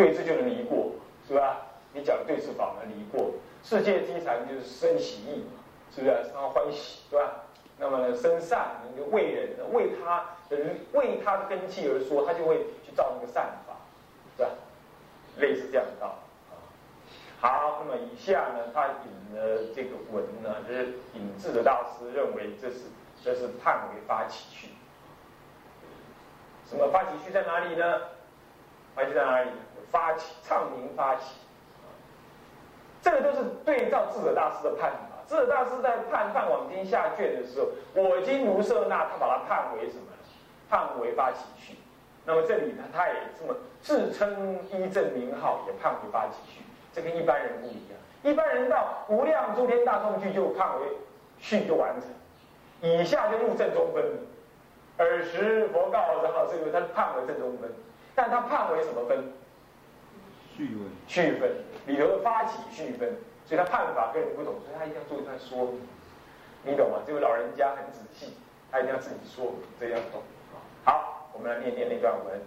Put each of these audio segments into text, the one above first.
对峙就能离过，是吧？你讲对峙法门离过，世界之禅就是生喜意嘛，是不是？生欢喜，对吧？那么呢，生善，你就为人，为他的为他的根基而说，他就会去造那个善法，是吧？类似这样的道啊。好，那么以下呢，他引了这个文呢，就是引智的大师认为这是这是判为发起序。什么发起序在哪里呢？发起在哪里？发起唱名发起，这个都是对照智者大师的判。智者大师在判《判往经》下卷的时候，我今卢舍那，他把它判为什么？判为发起序。那么这里呢，他也这么自称一正名号，也判为发起序。这跟一般人不一样。一般人到无量诸天大众去就判为序就完成，以下就入正中分。尔时佛告然后这个他判为正中分，但他判为什么分？序分。序分里头的发起序分。所以他判法跟人不懂，所以他一定要做一段说明，你懂吗？这位老人家很仔细，他一定要自己说明，这样懂。好，我们来念念那段文。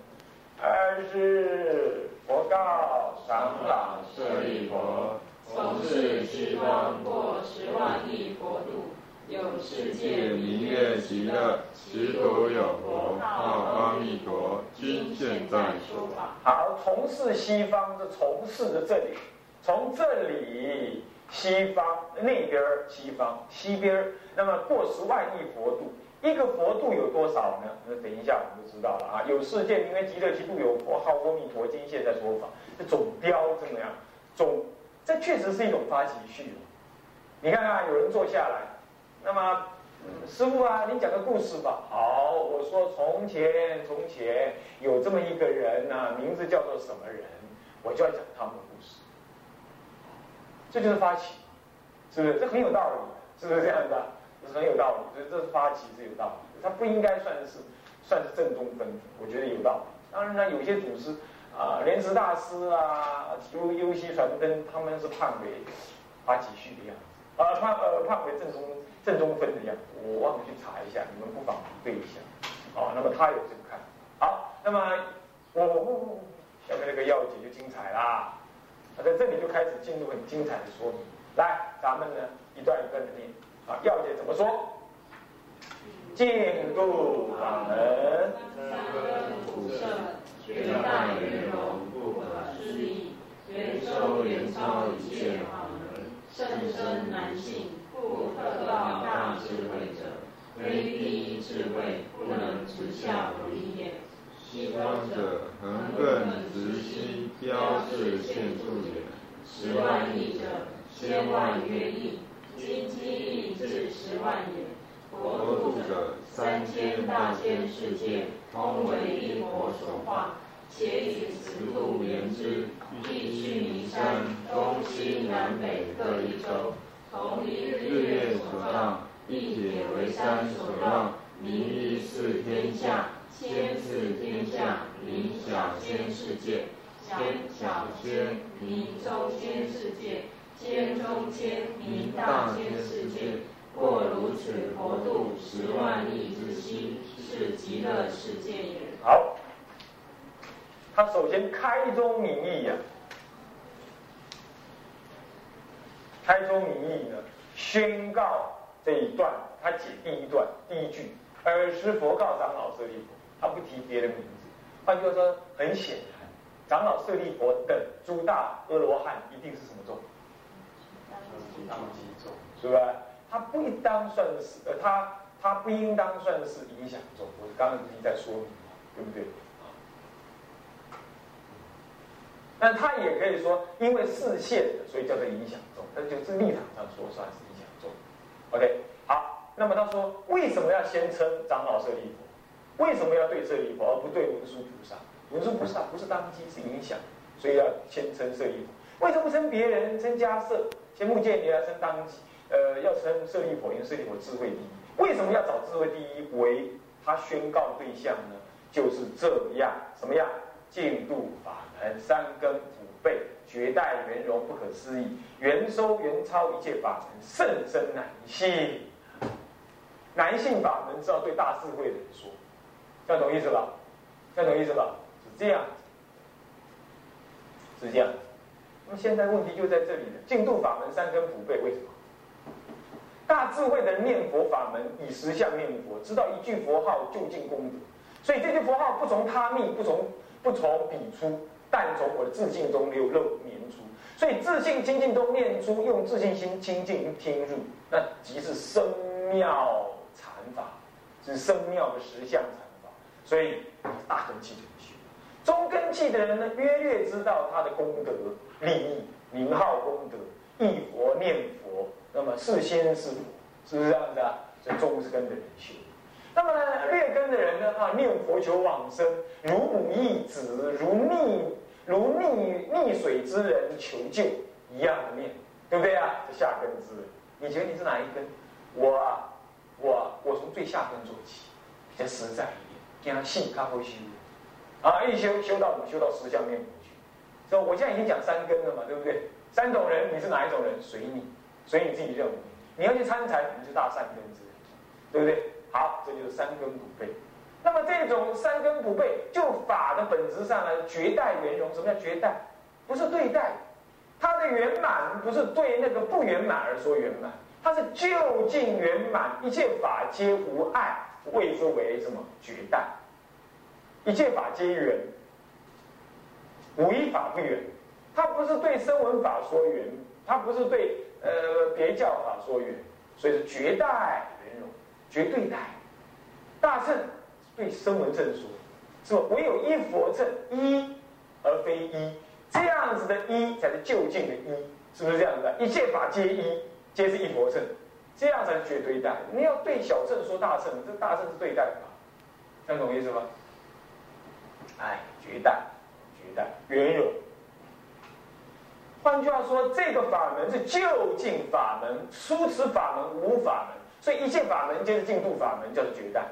二是佛告长老舍利佛：从是西方过十万亿佛度，有世界名曰极乐，其土有佛号阿弥陀，今现在说法。好，从事西方的从事的这里。从这里西方那边西方西边那么过十万亿佛度，一个佛度有多少呢？那等一下我们就知道了啊。有世界名为极乐，其度有佛号阿弥陀经，现在说法，这总标怎么样？总这确实是一种发起序。你看看，有人坐下来，那么师傅啊，你讲个故事吧。好，我说从前从前有这么一个人呐，名字叫做什么人，我就要讲他们的故事。这就是发起，是不是？这很有道理，是不是这样的？这是很有道理，所以这是发起是有道理。他不应该算是算是正宗分，我觉得有道理。当然呢，有些祖师啊，莲池大师啊，优优西传灯，他们是判为发起序的样子，啊判呃判为正宗正中分的样子。我忘了去查一下，你们不妨比对一下。哦，那么他有这个看。好，那么我下面那个要解就精彩啦。那在这里就开始进入很精彩的说明。来，咱们呢一段一段的念。啊，要解怎么说？进度法门，三根普摄，绝大圆融，不可思议，圆收圆超一切法门，甚深难信，故得道大智慧者，非第一智慧，不能直下为也。西方者，横亘直心，标志现处也。十万亿者，千万曰亿，今积亿至十万也。国度者，三千大千世界，通为一佛所化。且以此度言之，必须弥山，东西南北各一洲，同一日月所照，一铁为山所绕，名义四天下。千是天下名小千世界，千小千名中千世界，千中千名大千世界。过如此佛度十万亿之心，是极乐世界也。好，他首先开宗明义呀，开宗明义呢，宣告这一段，他解第一段第一句：尔时佛告长老舍利弗。他不提别的名字，换句话说，很显然，长老舍利佛等诸大阿罗汉一定是什么众？当机众，是吧？他不应当算是，呃，他他不应当算是影响众。我刚刚已经在说明了，对不对？但他也可以说，因为视线的，所以叫做影响众，那就是立场上说算是影响众。OK，好，那么他说，为什么要先称长老舍利弗？为什么要对舍利弗而不对文殊菩萨？文殊菩萨不是当机，是影响，所以要先称舍利弗。为什么不称别人？称迦舍？先目犍连称当机？呃，要称舍利弗，因为舍利弗智慧第一。为什么要找智慧第一为他宣告对象呢？就是这样，什么样？净度法门，三根普被，绝代圆融，不可思议，圆收圆超一切法门，甚深难信。难信法门，是要对大智慧的人说。这样懂意思吧？这样懂意思吧？是这样。是这样。那么现在问题就在这里了，净度法门三根普被，为什么？大智慧的念佛法门以实相念佛，知道一句佛号就近功德，所以这句佛号不从他密，不从不从彼出，但从我的自信中流露念出。所以自信清净中念出，用自信心清净听入，那即是生妙禅法，是生妙的实相禅法。所以大根器就修，中根器的人呢，约略知道他的功德利益，名号功德，忆佛念佛。那么是心是佛，是不是这样子啊？所以中根的人修。那么呢，劣根的人呢？啊，念佛求往生，如母忆子，如溺如溺溺水之人求救一样的念，对不对啊？这下根之人，你觉得你是哪一根？我啊，我我从最下根做起，比较实在一点，他信他会修，啊，一修修到我修到十相念佛去。所以我现在已经讲三根了嘛，对不对？三种人，你是哪一种人？随你。随你自己认为，你要去参禅，你就大善根之人，对不对？好，这就是三根不备。那么这种三根不备，就法的本质上呢，绝代圆融。什么叫绝代？不是对待，它的圆满不是对那个不圆满而说圆满，它是就近圆满，一切法皆无碍，谓之为什么绝代？一切法皆圆，无一法不圆。它不是对声闻法说圆，它不是对。呃，别教法说圆，所以是绝代圆融，绝对待。大乘对声闻正说，是吧？唯有一佛乘一而非一，这样子的一才是就近的一，是不是这样子的？一切法皆一，皆是一佛乘，这样才是绝对待。你要对小乘说大乘，这大乘是对代法，听懂意思吗？哎，绝代，绝代，圆融。换句话说，这个法门是就近法门，殊此法门无法门，所以一切法门皆是净土法门，叫做绝代。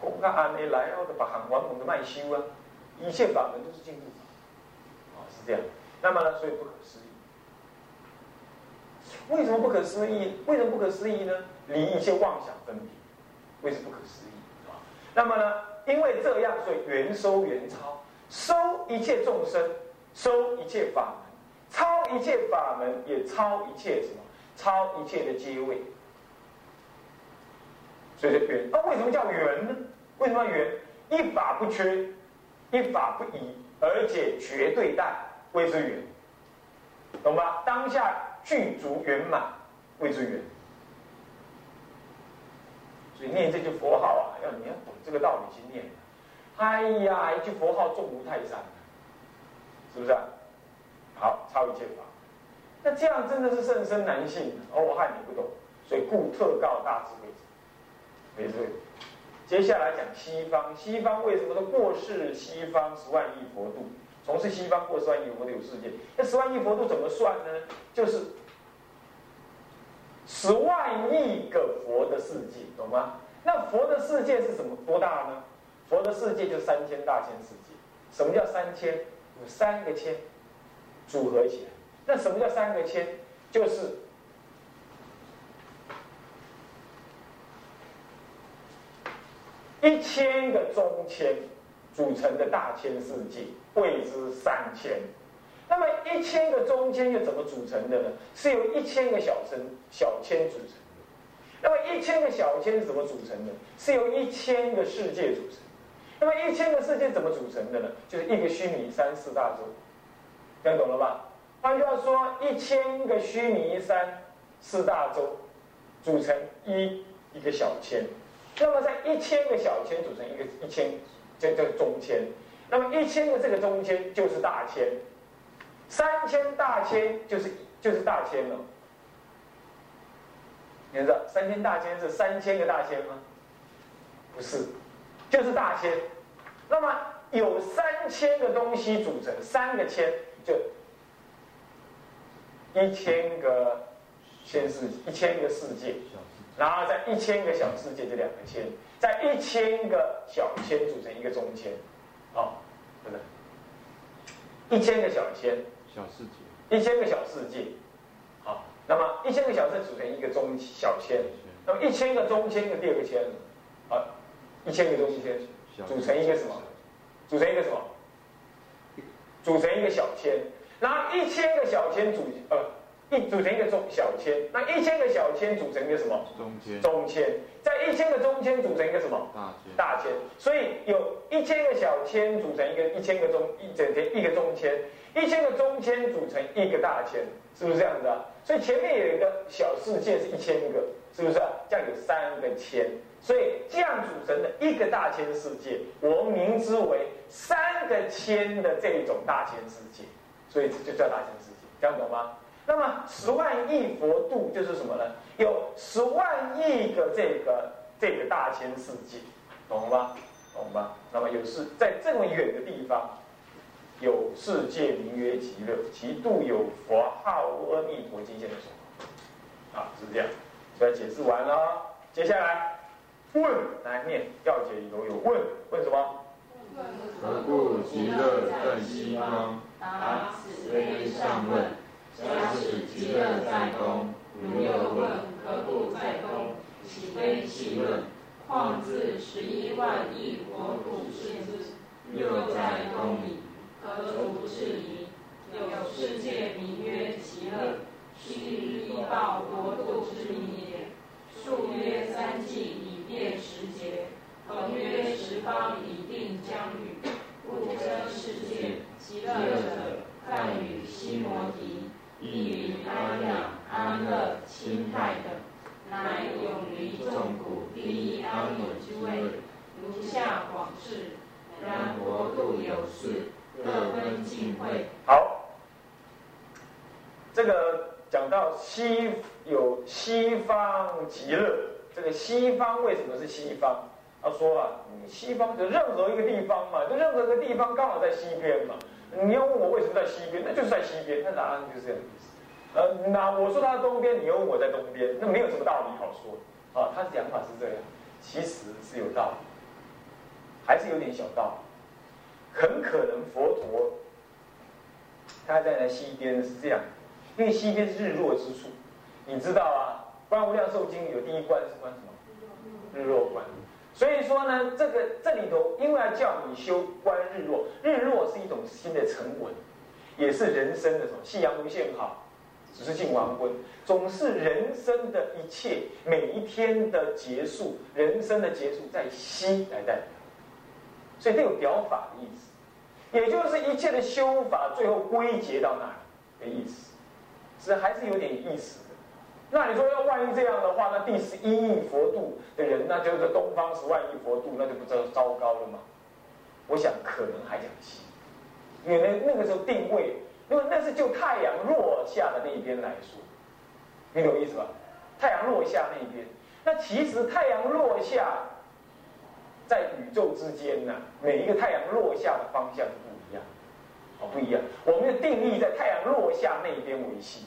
公看安内来哦，把很完猛的卖修啊，一切法门都是进步法，啊是这样。那么呢，所以不可思议。为什么不可思议？为什么不可思议呢？离一切妄想分别，为什么不可思议？啊，那么呢，因为这样，所以圆收圆超，收一切众生。收一切法门，超一切法门，也超一切什么？超一切的阶位。所以叫圆。那为什么叫圆呢？为什么圆？一法不缺，一法不移，而且绝对淡，谓之圆。懂吧？当下具足圆满，谓之圆。所以念这句佛号啊，要你要懂这个道理去念。哎呀，一句佛号重如泰山。是不是啊？好，超一切法，那这样真的是甚深难信哦，我害你不懂，所以故特告大智慧者，没错。接下来讲西方，西方为什么说过世西方十万亿佛度？从事西方过十万亿佛度有世界，那十万亿佛度怎么算呢？就是十万亿个佛的世界，懂吗？那佛的世界是什么？多大呢？佛的世界就三千大千世界。什么叫三千？有三个千组合起来，那什么叫三个千？就是一千个中千组成的大千世界，谓之三千。那么一千个中千又怎么组成的呢？是由一千个小千小千组成的。那么一千个小千是怎么组成的？是由一千个世界组成。那么一千个世界怎么组成的呢？就是一个须弥三四大洲，听懂了吧？换句话说，一千个须弥三四大洲组成一一个小千，那么在一千个小千组成一个一千，这叫中千。那么一千个这个中千就是大千，三千大千就是就是大千了。你知道三千大千是三千个大千吗？不是。就是大千，那么有三千个东西组成三个千，就一千个千世一千个世界，然后在一千个小世界就两个千，在一千个小千组成一个中千，哦，对不是？一千个小千小世界，一千个小世界，好，那么一千个小世组成一个中小千，那么一千个中千的第二个千，好。一千个中千组成一个什么？组成一个什么？组成一个小千，然后一千个小千组呃一组成一个中小千，那一千个小千组成一个什么？中千中千，在一千个中千组成一个什么？大千大千，所以有一千个小千组成一个一千个中一整天一个中千，一千个中千组成一个大千，是不是这样子啊？所以前面有一个小世界是一千个，是不是啊？这样有三个千，所以这样组成的一个大千世界，我们名之为三个千的这种大千世界，所以这就叫大千世界，这样懂吗？那么十万亿佛度就是什么呢？有十万亿个这个这个大千世界，懂了吗？懂吗？那么有是在这么远的地方，有世界名曰极乐，其度有佛号阿弥陀经现的所。啊，是这样。所以解释完了，接下来问来念要解里头有问，问什么？何故极乐在西方？答：此非上问。假使极乐在东，如又问何故在东？岂非气论？况自十一万亿国土世之，又在东矣，何足质疑？有世界名曰极乐，须依报国土之名也。数曰三季以变时节，恒曰十方以定疆域。故称世界极乐者，梵语西摩提。意云安养、安乐、清泰等，乃永离众苦、第一安稳之位。如下广释，然国度有四，各分尽会。好，这个讲到西有西极乐，这个西方为什么是西方？他说啊，西方就任何一个地方嘛，就任何一个地方刚好在西边嘛。你要问我为什么在西边，那就是在西边，那答案就是这样的意思。呃，那我说他在东边，你又问我在东边，那没有什么道理好说。啊，他的讲法是这样，其实是有道理，还是有点小道理。很可能佛陀他在那西边是这样，因为西边是日落之处，你知道啊，《观无量寿经》有第一关是关什么？日落关。所以说呢，这个这里头，因为要叫你修观日落，日落是一种新的沉稳，也是人生的什么？夕阳无限好，只是近黄昏，总是人生的一切每一天的结束，人生的结束在西来代表，所以这有表法的意思，也就是一切的修法最后归结到那里的意思，是还是有点意思。那你说要万一这样的话，那第十一亿佛度的人，那就是东方十万亿佛度，那就不知道糟糕了吗？我想可能还讲西，因为那那个时候定位，因为那是就太阳落下的那一边来说，你懂意思吧？太阳落下那一边，那其实太阳落下在宇宙之间呢，每一个太阳落下的方向是不一样，哦，不一样。我们的定义在太阳落下那一边为西。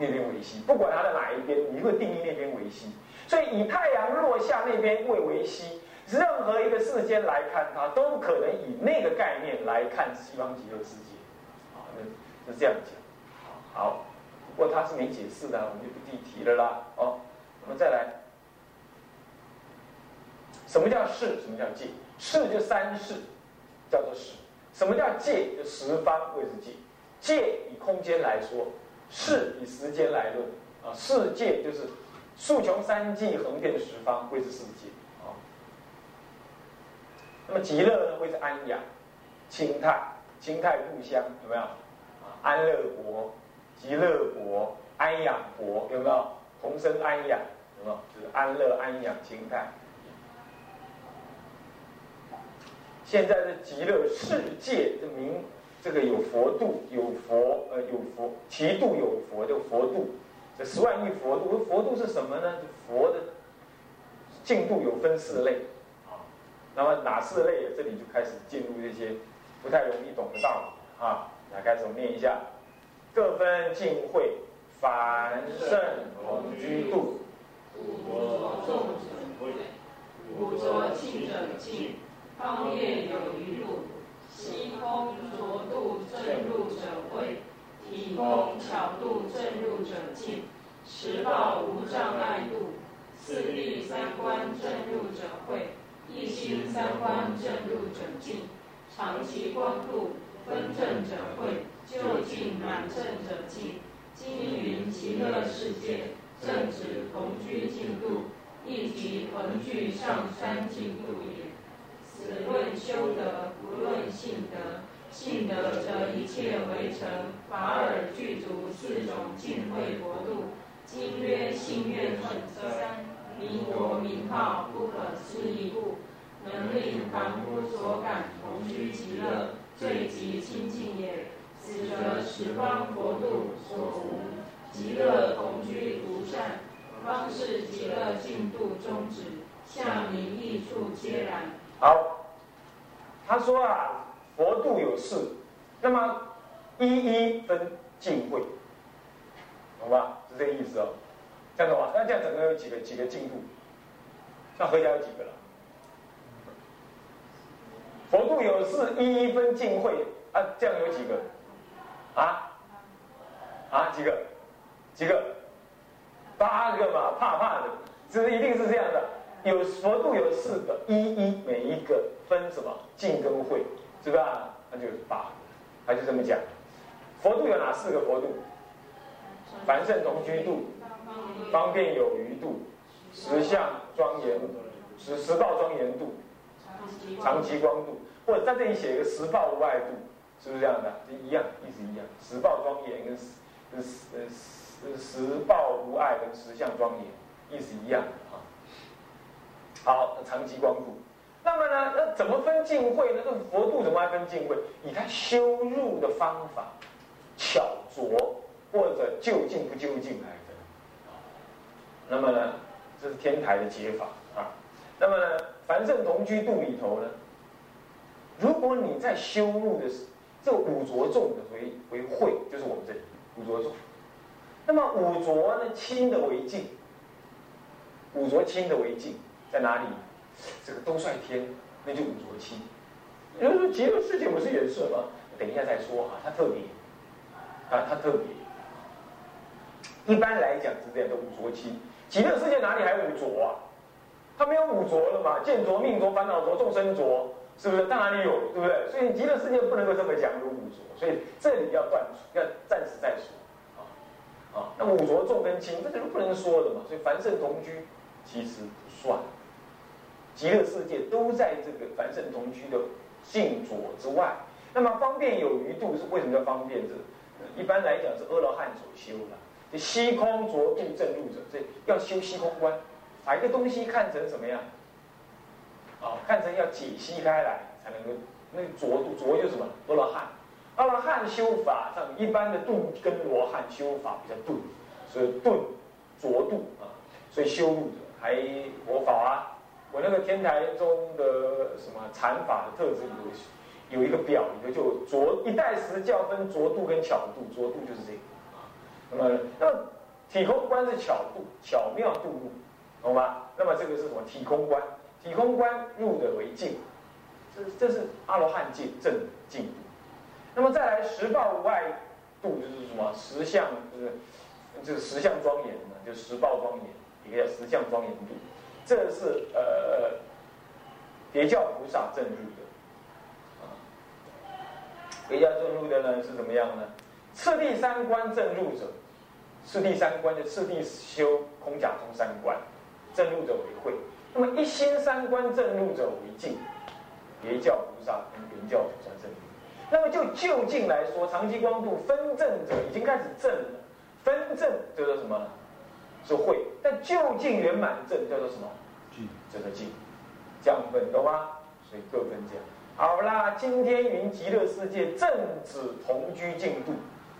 那边为西，不管它的哪一边，你会定义那边为西。所以以太阳落下那边为为西，任何一个世间来看它，都可能以那个概念来看西方极乐世界。啊，那是这样讲。好，不过他是没解释的，我们就不具提了啦。哦，我们再来，什么叫世？什么叫界？世就三世，叫做世。什么叫界？就十方位之界。界以空间来说。世以时间来论啊，世界就是数穷三际横遍十方，谓之世界啊。那么极乐呢，谓之安养、清泰、清泰故乡有没有？啊，安乐国、极乐国、安养国有没有？同生安养有没有？就是安乐、安养、清泰。现在的极乐世界的名。这个有佛度，有佛，呃，有佛，其度有佛，就佛度，这十万亿佛度，佛度是什么呢？佛的进度有分四类，啊，那么哪四类？这里就开始进入这些不太容易懂的道理，啊，来开始我念一下，各分净慧，凡圣同居度，五浊众者慧，五浊净者净，方便有余度。西空浊度正入者慧，体空巧度正入者净，十报无障碍度，四力三观正入者慧，一心三观正入者净，长期光度分正者会，就近满正者净。今云极乐世界，正指同居净度，亦即同居上三净度也。此论修德，不论性德。性德则一切为成，法尔具足四种净慧国度。今曰性愿本三，名国名号不可思议故，能令凡夫所感同居极乐，最极清净也。此则十方国度所无，极乐同居独善，方是极乐净度宗旨，下名义处皆然。他说啊。佛度有四，那么一一分进会，懂吧？是这个意思哦。这样懂吗？那这样整个有几个几个进度？那合起来有几个了？佛度有四，一一分进会啊，这样有几个？啊？啊？几个？几个？八个嘛，怕怕的，这一定是这样的？有佛度有四个，一一每一个分什么净跟会？是吧？那就是八，他就这么讲。佛度有哪四个佛度？凡圣同居度、方便有余度、十相庄严、十十报庄严度、长期光度，或者在这里写一个十报无碍度，是不是这样的？一样，意思一样。十报庄严跟十十十十报无碍跟十相庄严，意思一样啊。好，长期光度。那么呢？那怎么分净慧呢？这佛度怎么来分净慧？以他修入的方法，巧拙或者就近不就近来分。那么呢，这是天台的解法啊。那么呢，凡圣同居度里头呢，如果你在修入的是这五浊重的为为慧，就是我们这里五浊重。那么五浊呢，轻的为净，五浊轻的为净在哪里？这个都算天，那就五浊清。有人说极乐世界不是也是吗？等一下再说哈，它特别，啊，它特别。一般来讲是这样的，五浊清。极乐世界哪里还五浊啊？它没有五浊了嘛？见浊、命浊、烦恼浊、众生浊，是不是？它哪里有？对不对？所以极乐世界不能够这么讲有五浊，所以这里要断，要暂时再说。啊啊，那五浊重跟轻，这是不能说的嘛。所以凡圣同居其实不算。极乐世界都在这个凡圣同居的净浊之外。那么方便有余度是为什么叫方便？这一般来讲是阿罗汉所修的。这虚空浊度正入者，这要修虚空观，把一个东西看成什么样？啊，看成要解析开来才能够。那浊度浊就是什么？阿罗汉。阿罗汉修法上一般的度跟罗汉修法比较顿，所以顿浊度啊，所以修入者还佛法啊。我那个天台中的什么禅法的特质有有一个表，里头就着一代时教分着度跟巧度，着度就是这个啊。那么那么体空观是巧度，巧妙度入，懂吗？那么这个是什么？体空观，体空观入的为净，这这是阿罗汉境正净度。那么再来十报无碍度就是什么？十相就是就是十相庄严嘛，就十报庄严，一个叫十相庄严度。这是呃，别教菩萨正入的，啊，别教正入的呢是怎么样呢？次第三观正入者，次第三观就次第修空假中三观，正入者为慧。那么一心三观正入者为净，别教菩萨跟别教菩萨正入。那么就就近来说，长期光度分正者已经开始正了，分正叫做什么？是慧。但就近圆满正叫做什么？这个净，降分懂吗？所以各分这样。好啦，今天云极乐世界正指同居净度。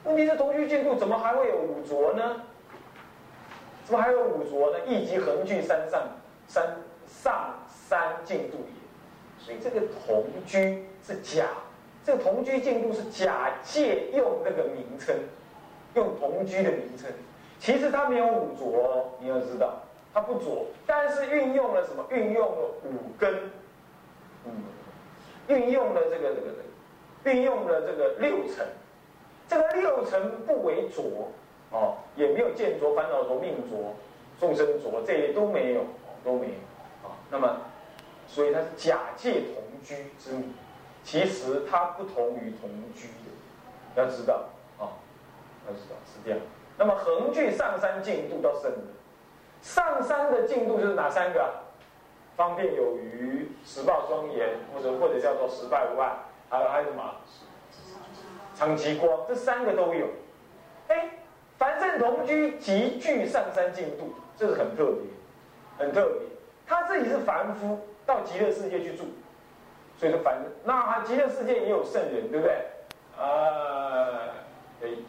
问题是同居净度怎么还会有五浊呢？怎么还有五浊呢？一即横具三上三上三净度也。所以这个同居是假，这个同居净度是假借用那个名称，用同居的名称。其实它没有五浊，哦你要知道。它不着，但是运用了什么？运用了五根，嗯，运用了这个这个这个，运用了这个六层，这个六层不为着，哦，也没有见着、烦恼浊、命浊、众生浊，这些都没有，都没有，啊，那么，所以它是假借同居之名，其实它不同于同居的，要知道啊，要知道是这样。那么横距上山进度到圣德，上山的进度就是哪三个？方便有余，十报庄严，或者或者叫做十拜无碍，还有还有什么？长吉光，这三个都有。哎，凡圣同居极具上山进度，这是很特别，很特别。他自己是凡夫，到极乐世界去住，所以说凡那极乐世界也有圣人，对不对？啊，一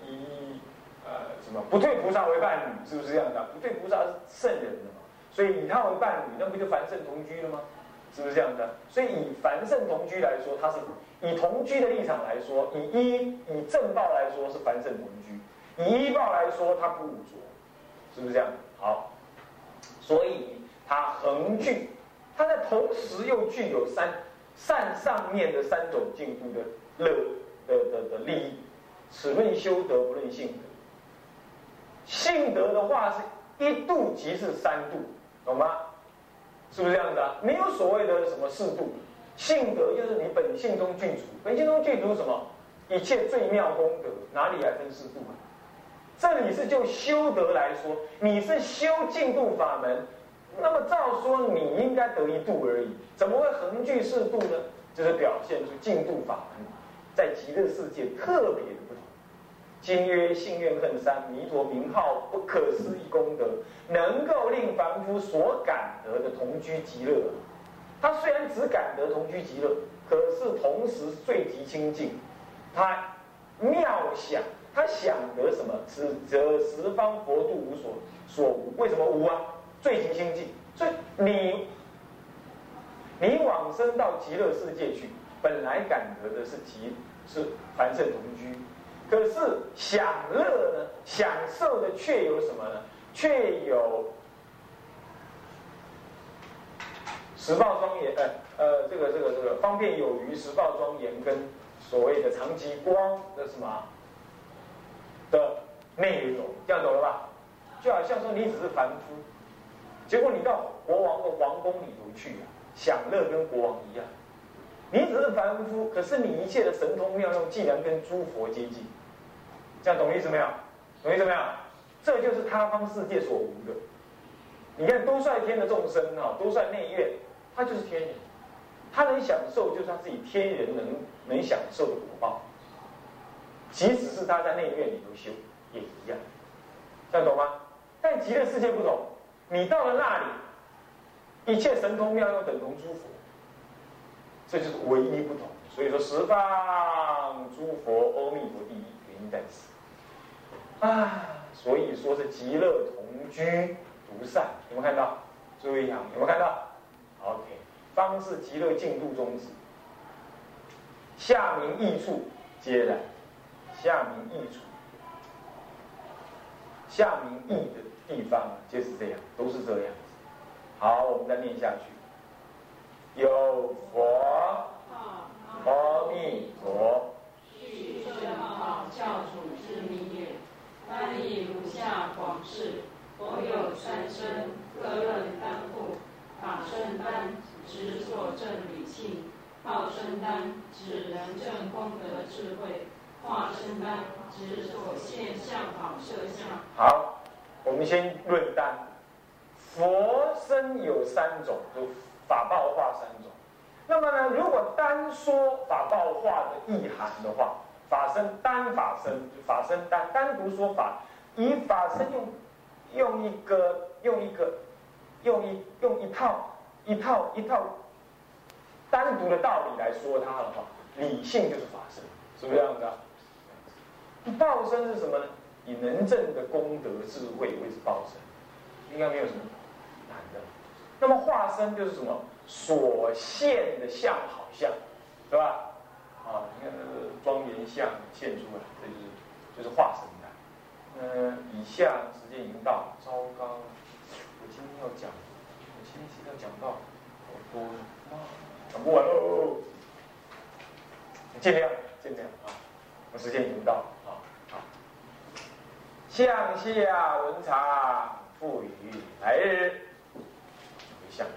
不退菩萨为伴侣，是不是这样的？不退菩萨是圣人的嘛。所以以他为伴侣，那不就凡圣同居了吗？是不是这样的？所以以凡圣同居来说，他是以同居的立场来说，以一以正报来说是凡圣同居，以一报来说他不污浊，是不是这样？好，所以他恒具，他在同时又具有三善上面的三种进步的乐的的的利益。此论修德，不论性德。性德的话是一度即是三度。懂吗？是不是这样子啊？没有所谓的什么四度，性德就是你本性中具足，本性中具足什么？一切最妙功德，哪里来分四度啊？这里是就修德来说，你是修净度法门，那么照说你应该得一度而已，怎么会横具四度呢？就是表现出净度法门在极乐世界特别的不同。今曰信愿恨三，弥陀名号不可思议功德，能够令凡夫所感得的同居极乐。他虽然只感得同居极乐，可是同时最极清净。他妙想，他想得什么？此则十方佛度无所所无。为什么无啊？最极清净。所以你你往生到极乐世界去，本来感得的是极是凡圣同居。可是享乐呢？享受的却有什么呢？却有十报庄严，呃呃，这个这个这个方便有余十报庄严跟所谓的长吉光的什么的内容，这样懂了吧？就好像说你只是凡夫，结果你到国王的皇宫里头去啊，享乐跟国王一样。你只是凡夫，可是你一切的神通妙用，竟然跟诸佛接近。这样懂意思没有？懂意思没有？这就是他方世界所无的。你看多率天的众生啊，多率内院，他就是天人，他能享受就是他自己天人能能享受的果报。即使是他在内院里头修，也一样。这样懂吗？但极乐世界不同，你到了那里，一切神通妙用等同诸佛，这就是唯一不同。所以说十方诸佛，阿弥陀第一，原因在此。啊，所以说是极乐同居独善，有没有看到？注意啊，有没有看到？OK，方是极乐净土宗旨，下明益处皆然，下明益处，下明益的地方就是这样，都是这样。好，我们再念下去，有佛，阿弥陀，教主之名也。翻译如下广释：佛有三身，各任担负。法身担指所证理性；报身担指人证功德智慧；化身担指所现相好摄像。好，我们先论单。佛身有三种，就法报化三种。那么呢，如果单说法报化的意涵的话，法身单法身，法身单单独说法，以法身用用一个用一个用一用一套一套一套单独的道理来说它的话，理性就是法身，是不是这样子啊？报身是什么呢？以能证的功德智慧为之报身，应该没有什么难的。那么化身就是什么？所现的相好像，是吧？啊，你看那个庄严相现出来，这就是就是化身的。嗯，以下时间已经到，糟糕，我今天要讲，我今天要讲到好多，讲不完喽，尽量尽量啊，我时间已经到啊，好，向下文长赋予来日回向。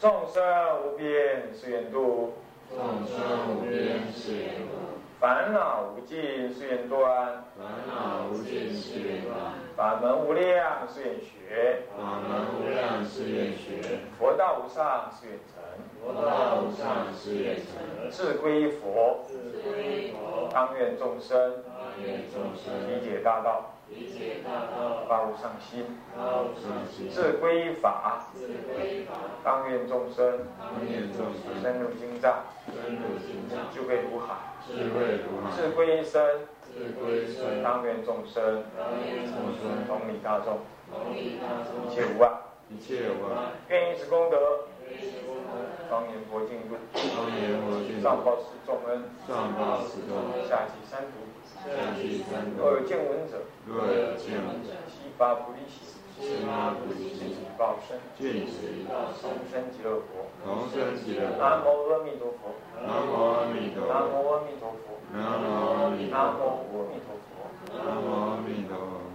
众生无边誓愿度，众生无边誓愿度。烦恼无尽誓愿断，烦恼无尽誓愿断；法门无量誓愿学，法门无量誓愿学；佛道无上誓愿成，佛道无上誓愿成；志归佛，志归佛；当愿众生，当愿众生理解大道，理解大道；发无上心，发无上心；志归法，志归法；当愿众生，当愿众生。深入经藏，深智慧如海。智归身，智归身，当愿众生，当愿众生，同理大众，同理大众，一切无碍，一切无碍，愿以此功德，愿以此功德，庄严佛净土，佛净土，上报四重恩，上报四重恩，下济三途，下济三途，若有见闻者，若有见闻者，悉发菩提心，悉发菩提心，报身，尽此报身，同生极乐国，同生极乐国，南无阿弥陀佛，南无阿弥陀佛，南无阿弥陀佛，南无阿弥陀佛，南无阿弥陀佛，南无。